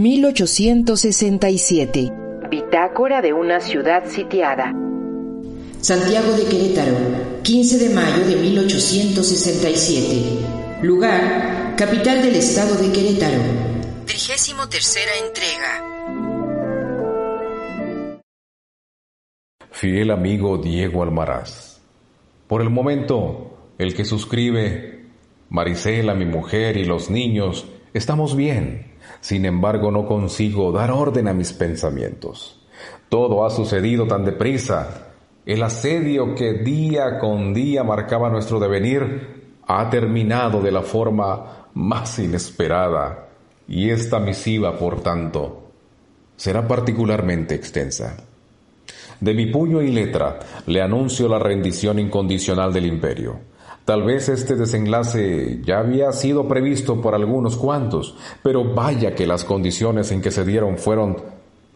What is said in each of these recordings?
1867. Bitácora de una ciudad sitiada. Santiago de Querétaro, 15 de mayo de 1867. Lugar, capital del estado de Querétaro. Trigésimo tercera entrega. Fiel amigo Diego Almaraz. Por el momento, el que suscribe, Marisela, mi mujer y los niños, estamos bien. Sin embargo, no consigo dar orden a mis pensamientos. Todo ha sucedido tan deprisa el asedio que día con día marcaba nuestro devenir ha terminado de la forma más inesperada y esta misiva, por tanto, será particularmente extensa. De mi puño y letra le anuncio la rendición incondicional del imperio. Tal vez este desenlace ya había sido previsto por algunos cuantos, pero vaya que las condiciones en que se dieron fueron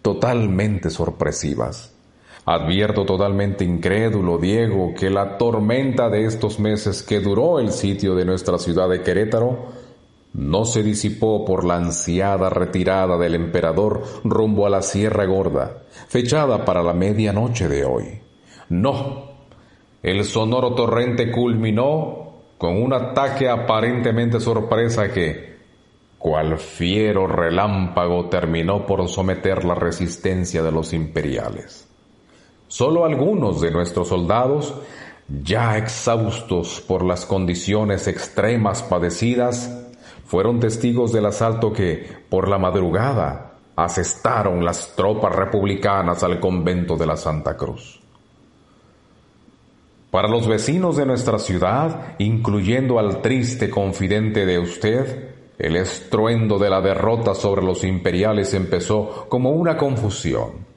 totalmente sorpresivas. Advierto totalmente incrédulo, Diego, que la tormenta de estos meses que duró el sitio de nuestra ciudad de Querétaro no se disipó por la ansiada retirada del emperador rumbo a la Sierra Gorda, fechada para la medianoche de hoy. No, el sonoro torrente culminó con un ataque aparentemente sorpresa que, cual fiero relámpago, terminó por someter la resistencia de los imperiales. Solo algunos de nuestros soldados, ya exhaustos por las condiciones extremas padecidas, fueron testigos del asalto que, por la madrugada, asestaron las tropas republicanas al convento de la Santa Cruz. Para los vecinos de nuestra ciudad, incluyendo al triste confidente de usted, el estruendo de la derrota sobre los imperiales empezó como una confusión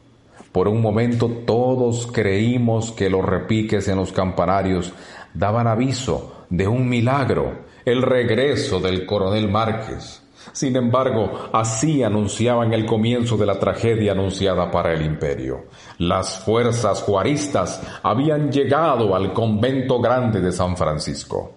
por un momento todos creímos que los repiques en los campanarios daban aviso de un milagro, el regreso del coronel Márquez. Sin embargo, así anunciaban el comienzo de la tragedia anunciada para el imperio. Las fuerzas juaristas habían llegado al convento grande de San Francisco.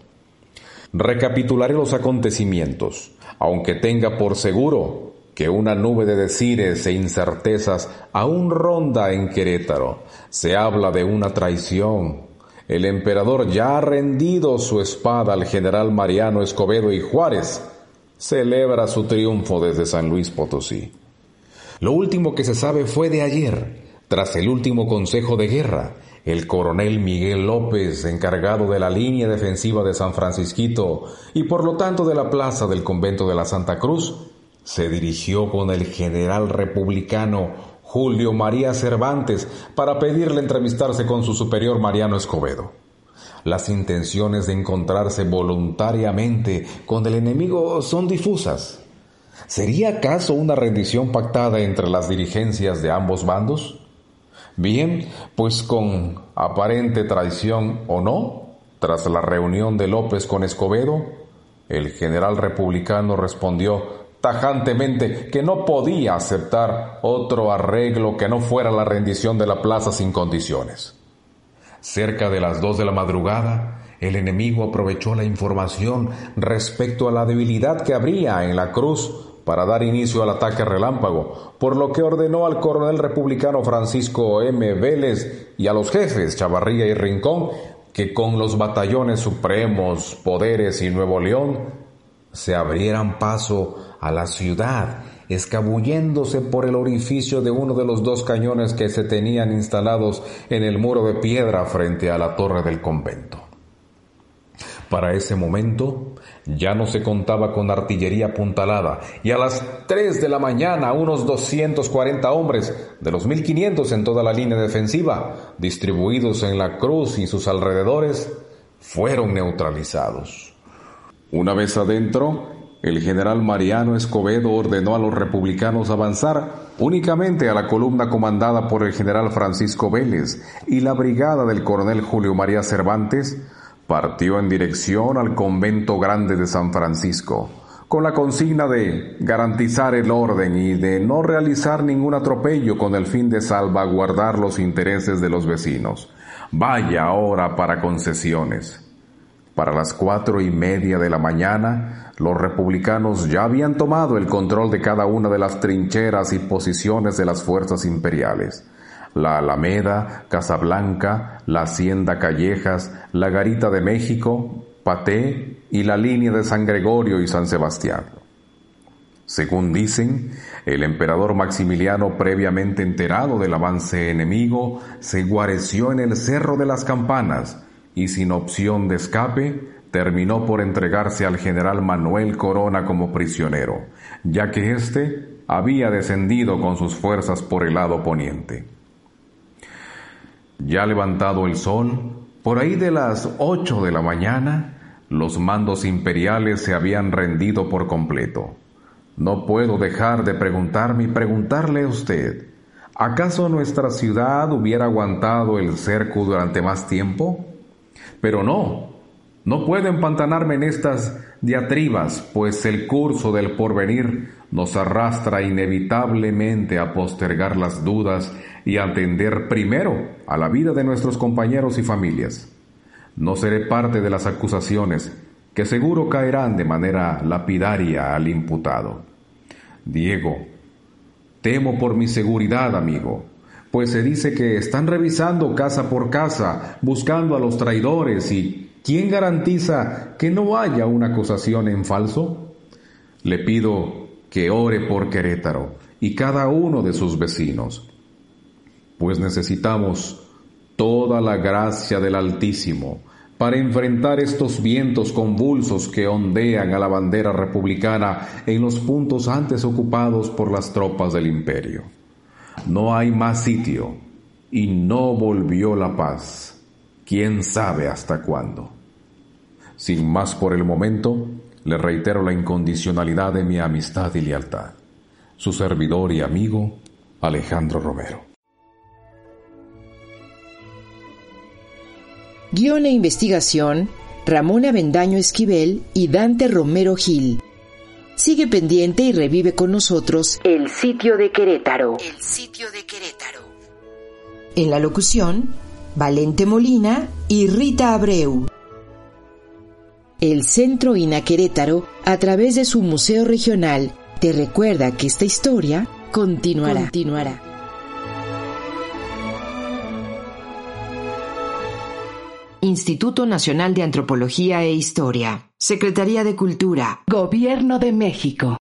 Recapitularé los acontecimientos, aunque tenga por seguro que una nube de decires e incertezas aún ronda en Querétaro. Se habla de una traición. El emperador ya ha rendido su espada al general Mariano Escobedo y Juárez celebra su triunfo desde San Luis Potosí. Lo último que se sabe fue de ayer, tras el último consejo de guerra, el coronel Miguel López, encargado de la línea defensiva de San Francisquito y por lo tanto de la plaza del convento de la Santa Cruz, se dirigió con el general republicano Julio María Cervantes para pedirle entrevistarse con su superior Mariano Escobedo. Las intenciones de encontrarse voluntariamente con el enemigo son difusas. ¿Sería acaso una rendición pactada entre las dirigencias de ambos bandos? Bien, pues con aparente traición o no, tras la reunión de López con Escobedo, el general republicano respondió tajantemente que no podía aceptar otro arreglo que no fuera la rendición de la plaza sin condiciones. Cerca de las dos de la madrugada, el enemigo aprovechó la información respecto a la debilidad que habría en la cruz para dar inicio al ataque relámpago, por lo que ordenó al coronel republicano Francisco M. Vélez y a los jefes Chavarría y Rincón que con los batallones supremos, Poderes y Nuevo León se abrieran paso a la ciudad, escabulléndose por el orificio de uno de los dos cañones que se tenían instalados en el muro de piedra frente a la torre del convento. Para ese momento ya no se contaba con artillería apuntalada y a las 3 de la mañana unos 240 hombres de los 1500 en toda la línea defensiva, distribuidos en la cruz y sus alrededores, fueron neutralizados. Una vez adentro, el general Mariano Escobedo ordenó a los republicanos avanzar únicamente a la columna comandada por el general Francisco Vélez y la brigada del coronel Julio María Cervantes partió en dirección al convento grande de San Francisco, con la consigna de garantizar el orden y de no realizar ningún atropello con el fin de salvaguardar los intereses de los vecinos. Vaya ahora para concesiones. Para las cuatro y media de la mañana, los republicanos ya habían tomado el control de cada una de las trincheras y posiciones de las fuerzas imperiales. La Alameda, Casablanca, la Hacienda Callejas, la Garita de México, Paté y la línea de San Gregorio y San Sebastián. Según dicen, el emperador Maximiliano, previamente enterado del avance enemigo, se guareció en el Cerro de las Campanas y sin opción de escape, terminó por entregarse al general Manuel Corona como prisionero, ya que éste había descendido con sus fuerzas por el lado poniente. Ya levantado el sol, por ahí de las ocho de la mañana, los mandos imperiales se habían rendido por completo. No puedo dejar de preguntarme y preguntarle a usted, ¿acaso nuestra ciudad hubiera aguantado el cerco durante más tiempo? Pero no, no puedo empantanarme en estas diatribas, pues el curso del porvenir nos arrastra inevitablemente a postergar las dudas y atender primero a la vida de nuestros compañeros y familias. No seré parte de las acusaciones que seguro caerán de manera lapidaria al imputado. Diego, temo por mi seguridad, amigo, pues se dice que están revisando casa por casa, buscando a los traidores y ¿quién garantiza que no haya una acusación en falso? Le pido que ore por Querétaro y cada uno de sus vecinos, pues necesitamos toda la gracia del Altísimo para enfrentar estos vientos convulsos que ondean a la bandera republicana en los puntos antes ocupados por las tropas del imperio. No hay más sitio y no volvió la paz. ¿Quién sabe hasta cuándo? Sin más por el momento, le reitero la incondicionalidad de mi amistad y lealtad. Su servidor y amigo, Alejandro Romero. Guión e investigación, Ramón Avendaño Esquivel y Dante Romero Gil. Sigue pendiente y revive con nosotros El sitio de Querétaro. El sitio de Querétaro. En la locución, Valente Molina y Rita Abreu. El Centro INA Querétaro, a través de su Museo Regional, te recuerda que esta historia continuará. continuará. Instituto Nacional de Antropología e Historia, Secretaría de Cultura, Gobierno de México.